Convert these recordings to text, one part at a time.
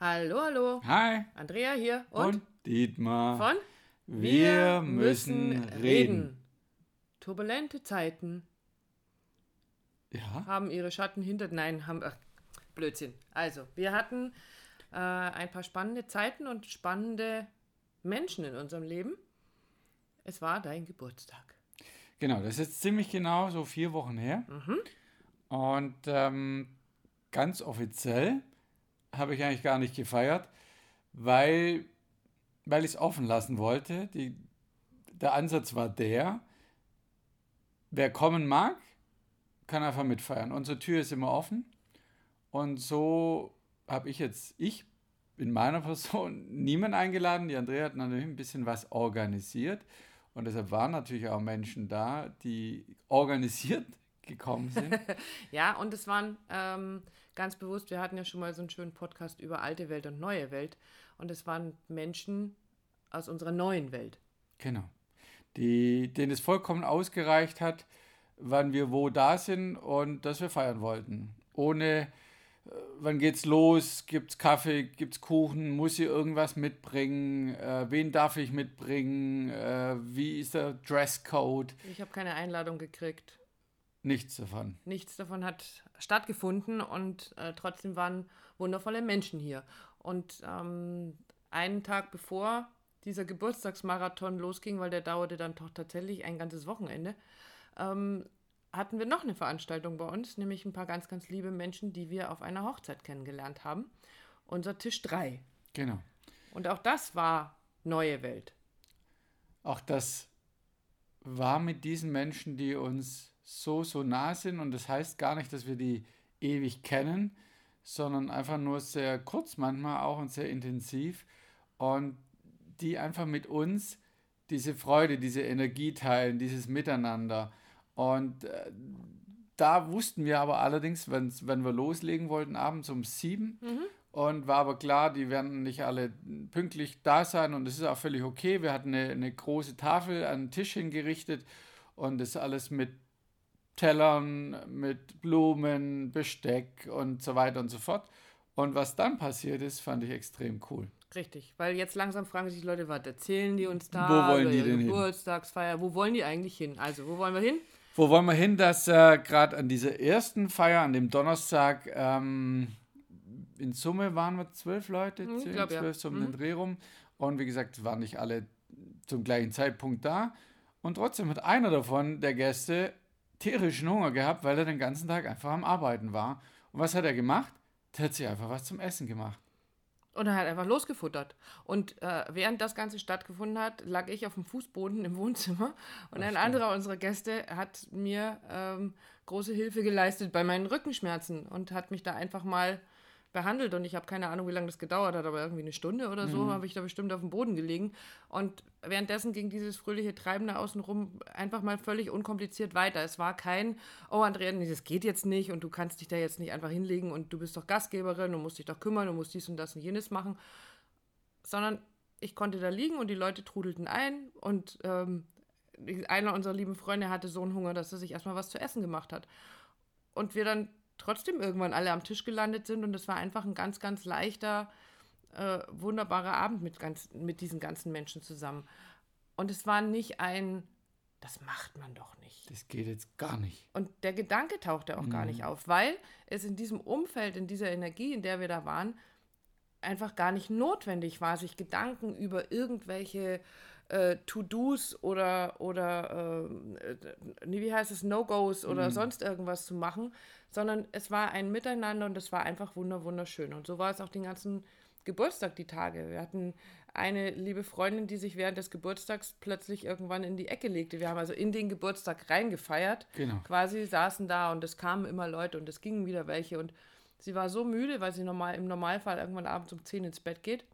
Hallo, hallo. Hi. Andrea hier und, Und Dietmar. von Wir müssen reden. Turbulente Zeiten Ja, haben ihre Schatten hinter. Nein, haben. Ach, Blödsinn. Also, wir hatten äh, ein paar spannende Zeiten und spannende Menschen in unserem Leben. Es war dein Geburtstag. genau. Das ist jetzt ziemlich genau so vier Wochen her. Und ähm, ganz offiziell habe ich eigentlich gar nicht gefeiert, weil, weil ich es offen lassen wollte. Die, der Ansatz war der, wer kommen mag, kann einfach mitfeiern. Unsere Tür ist immer offen. Und so habe ich jetzt, ich in meiner Person niemand eingeladen. Die Andrea hat natürlich ein bisschen was organisiert. Und deshalb waren natürlich auch Menschen da, die organisiert gekommen sind. Ja, und es waren ähm, ganz bewusst, wir hatten ja schon mal so einen schönen Podcast über alte Welt und neue Welt. Und es waren Menschen aus unserer neuen Welt. Genau. Die, denen es vollkommen ausgereicht hat, wann wir wo da sind und dass wir feiern wollten. Ohne, äh, wann geht's los, gibt's Kaffee, gibt's Kuchen, muss ich irgendwas mitbringen, äh, wen darf ich mitbringen, äh, wie ist der Dresscode, Ich habe keine Einladung gekriegt. Nichts davon. Nichts davon hat stattgefunden und äh, trotzdem waren wundervolle Menschen hier. Und ähm, einen Tag bevor dieser Geburtstagsmarathon losging, weil der dauerte dann doch tatsächlich ein ganzes Wochenende, ähm, hatten wir noch eine Veranstaltung bei uns, nämlich ein paar ganz, ganz liebe Menschen, die wir auf einer Hochzeit kennengelernt haben. Unser Tisch 3. Genau. Und auch das war neue Welt. Auch das war mit diesen Menschen, die uns so, so nah sind. Und das heißt gar nicht, dass wir die ewig kennen, sondern einfach nur sehr kurz manchmal auch und sehr intensiv. Und die einfach mit uns diese Freude, diese Energie teilen, dieses Miteinander. Und äh, da wussten wir aber allerdings, wenn's, wenn wir loslegen wollten, abends um sieben. Und war aber klar, die werden nicht alle pünktlich da sein und das ist auch völlig okay. Wir hatten eine, eine große Tafel an den Tisch hingerichtet und das alles mit Tellern, mit Blumen, Besteck und so weiter und so fort. Und was dann passiert ist, fand ich extrem cool. Richtig, weil jetzt langsam fragen sich die Leute, was erzählen die uns da? Wo wollen die denn hin? Geburtstagsfeier, wo wollen die eigentlich hin? Also, wo wollen wir hin? Wo wollen wir hin, dass äh, gerade an dieser ersten Feier, an dem Donnerstag, ähm, in Summe waren wir zwölf Leute, Hm, zehn, glaub, ja. zwölf, so um den Dreh rum. Und wie gesagt, waren nicht alle zum gleichen Zeitpunkt da. Und trotzdem hat einer davon, der Gäste, tierischen Hunger gehabt, weil er den ganzen Tag einfach am Arbeiten war. Und was hat er gemacht? Der hat sich einfach was zum Essen gemacht. Und er hat einfach losgefuttert. Und äh, während das Ganze stattgefunden hat, lag ich auf dem Fußboden im Wohnzimmer und ein anderer unserer Gäste hat mir ähm, große Hilfe geleistet bei meinen Rückenschmerzen und hat mich da einfach mal behandelt. Und ich habe keine Ahnung, wie lange das gedauert hat, aber irgendwie eine Stunde oder so habe ich da bestimmt auf dem Boden gelegen. Und währenddessen ging dieses fröhliche Treiben da außenrum einfach mal völlig unkompliziert weiter. Es war kein, oh Andrea, nee, das geht jetzt nicht und du kannst dich da jetzt nicht einfach hinlegen und du bist doch Gastgeberin und musst dich doch kümmern und musst dies und das und jenes machen, sondern ich konnte da liegen und die Leute trudelten ein und ähm, einer unserer lieben Freunde hatte so einen Hunger, dass er sich erstmal was zu essen gemacht hat. Und wir dann trotzdem irgendwann alle am Tisch gelandet sind und es war einfach ein ganz, ganz leichter, äh, wunderbarer Abend mit, ganz, mit diesen ganzen Menschen zusammen. Und es war nicht ein, das macht man doch nicht. Das geht jetzt gar nicht. Und der Gedanke tauchte auch gar nicht auf, weil es in diesem Umfeld, in dieser Energie, in der wir da waren, einfach gar nicht notwendig war, sich Gedanken über irgendwelche äh, To-Dos oder, oder äh, wie heißt es, No-Gos oder sonst irgendwas zu machen, sondern es war ein Miteinander und es war einfach wunder wunderschön. Und so war es auch den ganzen Geburtstag, die Tage. Wir hatten eine liebe Freundin, die sich während des Geburtstags plötzlich irgendwann in die Ecke legte. Wir haben also in den Geburtstag reingefeiert. Genau. Quasi saßen da und es kamen immer Leute und es gingen wieder welche. Und sie war so müde, weil sie normal, im Normalfall irgendwann abends um 10 ins Bett geht.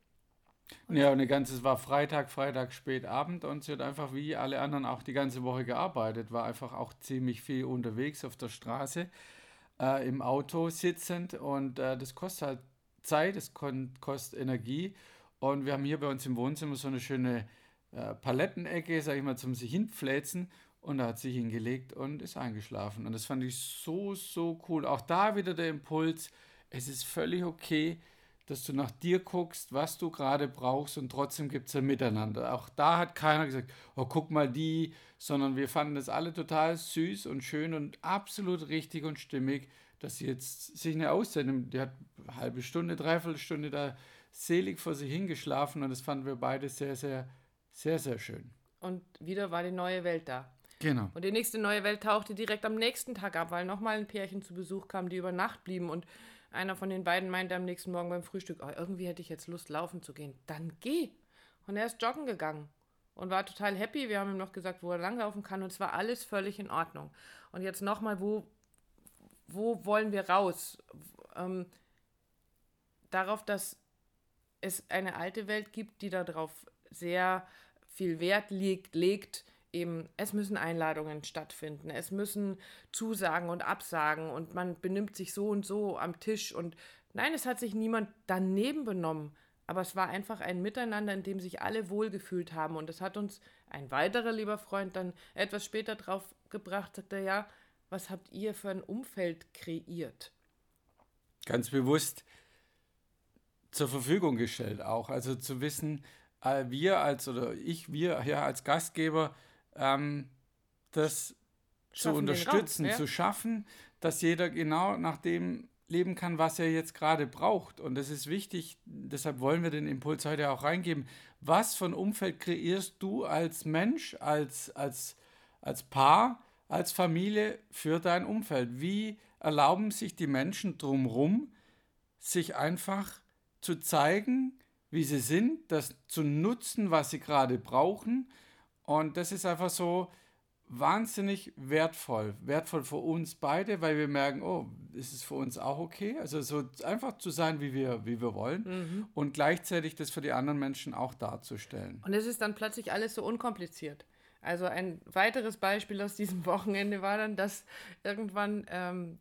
Ja, und die ganze, es war Freitag, Freitag, Spätabend und sie hat einfach wie alle anderen auch die ganze Woche gearbeitet, war einfach auch ziemlich viel unterwegs auf der Straße, äh, im Auto sitzend und äh, das kostet halt Zeit, es kostet Energie und wir haben hier bei uns im Wohnzimmer so eine schöne äh, Palettenecke, sag ich mal, zum sich hinpfläzen und da hat sie hingelegt und ist eingeschlafen und das fand ich so, so cool. Auch da wieder der Impuls, es ist völlig okay, dass du nach dir guckst, was du gerade brauchst und trotzdem gibt es ein Miteinander. Auch da hat keiner gesagt, oh, guck mal die, sondern wir fanden das alle total süß und schön und absolut richtig und stimmig, dass sie jetzt sich eine Auszeit nimmt. Die hat eine halbe Stunde, dreiviertel Stunde da selig vor sich hingeschlafen und das fanden wir beide sehr, sehr, sehr, sehr schön. Und wieder war die neue Welt da. Genau. Und die nächste neue Welt tauchte direkt am nächsten Tag ab, weil nochmal ein Pärchen zu Besuch kam, die über Nacht blieben. Und einer von den beiden meinte am nächsten Morgen beim Frühstück, oh, irgendwie hätte ich jetzt Lust, laufen zu gehen. Dann geh. Und er ist joggen gegangen und war total happy. Wir haben ihm noch gesagt, wo er langlaufen kann. Und es war alles völlig in Ordnung. Und jetzt nochmal, wo, wo wollen wir raus? Ähm, darauf, dass es eine alte Welt gibt, die darauf sehr viel Wert legt, legt eben, es müssen Einladungen stattfinden, es müssen Zusagen und Absagen und man benimmt sich so und so am Tisch und nein, es hat sich niemand daneben benommen, aber es war einfach ein Miteinander, in dem sich alle wohlgefühlt haben und das hat uns ein weiterer lieber Freund dann etwas später drauf gebracht, sagte ja, was habt ihr für ein Umfeld kreiert? Ganz bewusst zur Verfügung gestellt auch, also zu wissen, äh, wir als oder ich, wir ja als Gastgeber, ähm, das schaffen zu unterstützen, Raum, ja? zu schaffen, dass jeder genau nach dem leben kann, was er jetzt gerade braucht. Und das ist wichtig, deshalb wollen wir den Impuls heute auch reingeben. Was für ein Umfeld kreierst du als Mensch, als, als, als Paar, als Familie für dein Umfeld? Wie erlauben sich die Menschen drumherum, sich einfach zu zeigen, wie sie sind, das zu nutzen, was sie gerade brauchen. Und das ist einfach so wahnsinnig wertvoll. Wertvoll für uns beide, weil wir merken, oh, ist es für uns auch okay? Also so einfach zu sein, wie wir, wie wir wollen mhm. und gleichzeitig das für die anderen Menschen auch darzustellen. Und es ist dann plötzlich alles so unkompliziert. Also ein weiteres Beispiel aus diesem Wochenende war dann, dass irgendwann ähm,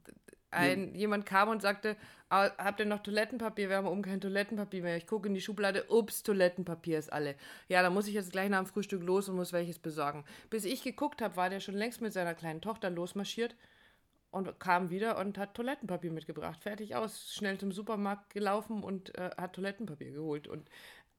ein, ja. jemand kam und sagte, ah, habt ihr noch Toilettenpapier? Wir haben oben kein Toilettenpapier mehr. Ich gucke in die Schublade, ups, Toilettenpapier ist alle. Ja, da muss ich jetzt gleich nach dem Frühstück los und muss welches besorgen. Bis ich geguckt habe, war der schon längst mit seiner kleinen Tochter losmarschiert und kam wieder und hat Toilettenpapier mitgebracht. Fertig aus, schnell zum Supermarkt gelaufen und äh, hat Toilettenpapier geholt. Und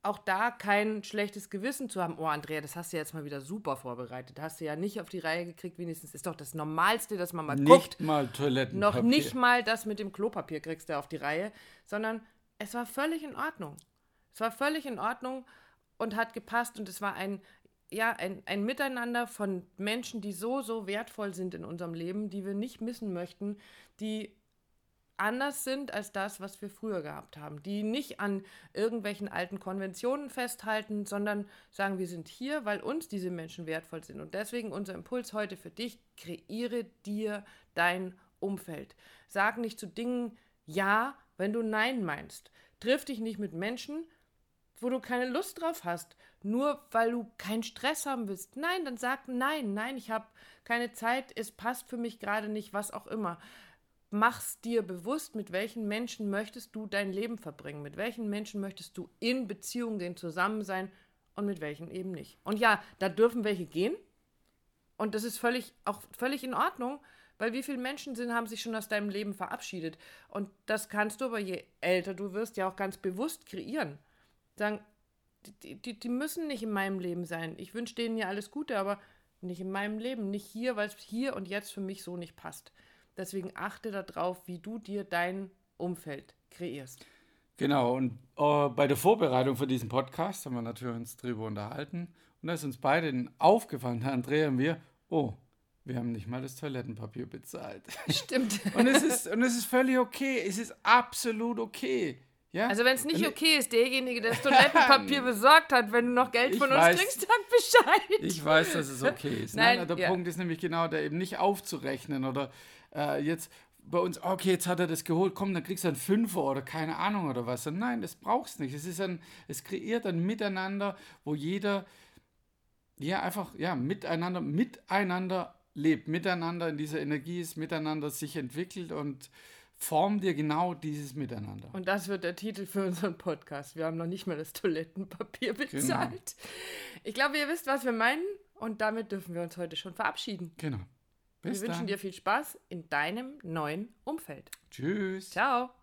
auch da kein schlechtes Gewissen zu haben. Oh, Andrea, das hast du jetzt mal wieder super vorbereitet. Hast du ja nicht auf die Reihe gekriegt, wenigstens. Ist doch das Normalste, dass man mal nicht guckt. mal Toilettenpapier. Noch nicht mal das mit dem Klopapier kriegst du auf die Reihe, sondern es war völlig in Ordnung. Es war völlig in Ordnung und hat gepasst und es war ein, ja, ein, ein Miteinander von Menschen, die so, so wertvoll sind in unserem Leben, die wir nicht missen möchten, die anders sind als das, was wir früher gehabt haben, die nicht an irgendwelchen alten Konventionen festhalten, sondern sagen, wir sind hier, weil uns diese Menschen wertvoll sind. Und deswegen unser Impuls heute für dich, kreiere dir dein Umfeld. Sag nicht zu Dingen Ja, wenn du Nein meinst. Triff dich nicht mit Menschen, wo du keine Lust drauf hast, nur weil du keinen Stress haben willst. Nein, dann sag nein, nein, ich habe keine Zeit, es passt für mich gerade nicht, was auch immer mach's dir bewusst, mit welchen Menschen möchtest du dein Leben verbringen, mit welchen Menschen möchtest du in Beziehungen zusammen sein und mit welchen eben nicht. Und ja, da dürfen welche gehen und das ist völlig auch völlig in Ordnung, weil wie viele Menschen sind, haben sich schon aus deinem Leben verabschiedet und das kannst du aber je älter du wirst ja auch ganz bewusst kreieren. Sagen, die, die, die müssen nicht in meinem Leben sein. Ich wünsche denen ja alles Gute, aber nicht in meinem Leben, nicht hier, weil es hier und jetzt für mich so nicht passt. Deswegen achte darauf, wie du dir dein Umfeld kreierst. Genau, und äh, bei der Vorbereitung für diesen Podcast haben wir natürlich uns darüber unterhalten. Und da ist uns beiden aufgefallen, Herr Andrea und wir, oh, wir haben nicht mal das Toilettenpapier bezahlt. Stimmt. und, es ist, und es ist völlig okay. Es ist absolut okay. Ja? Also wenn es nicht okay ist, derjenige, der das Toilettenpapier besorgt hat, wenn du noch Geld von weiß, uns kriegst, sag Bescheid. Ich weiß, dass es okay ist. Nein, Nein der ja. Punkt ist nämlich genau der eben nicht aufzurechnen oder äh, jetzt bei uns, okay, jetzt hat er das geholt, komm, dann kriegst du einen Fünfer oder keine Ahnung oder was. Nein, das brauchst nicht. Es ist ein, es kreiert ein Miteinander, wo jeder ja einfach ja miteinander, miteinander lebt, miteinander in dieser Energie ist, miteinander sich entwickelt und form dir genau dieses Miteinander. Und das wird der Titel für unseren Podcast. Wir haben noch nicht mal das Toilettenpapier genau. bezahlt. Genau. Ich glaube, ihr wisst, was wir meinen und damit dürfen wir uns heute schon verabschieden. Genau. Bis wir dann. wünschen dir viel Spaß in deinem neuen Umfeld. Tschüss. Ciao.